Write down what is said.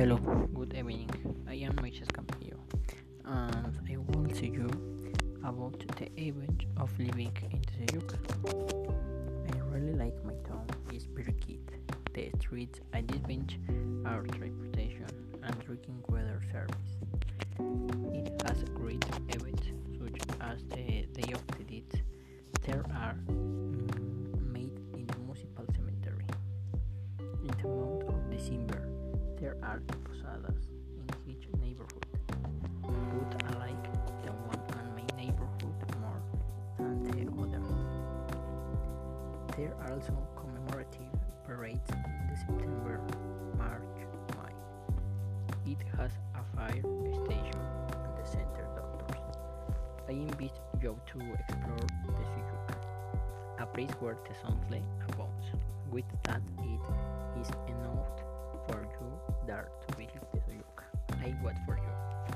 Hello, good evening. I am Moises Campillo and I will tell you about the event of living in the Yuk. I really like my town, it's very cute. The streets at this beach are transportation and drinking weather service. It has great events such as the Day of the Dead. There are mm, made in the municipal cemetery in the month of December are posadas in each neighborhood, but I like the one in my neighborhood more than the other. There are also commemorative parades in the September, March, May. It has a fire station and the center doctors. I invite you to explore Tezoyuca, a place where the sunlight abounds. With that, it is there to. I wait for you.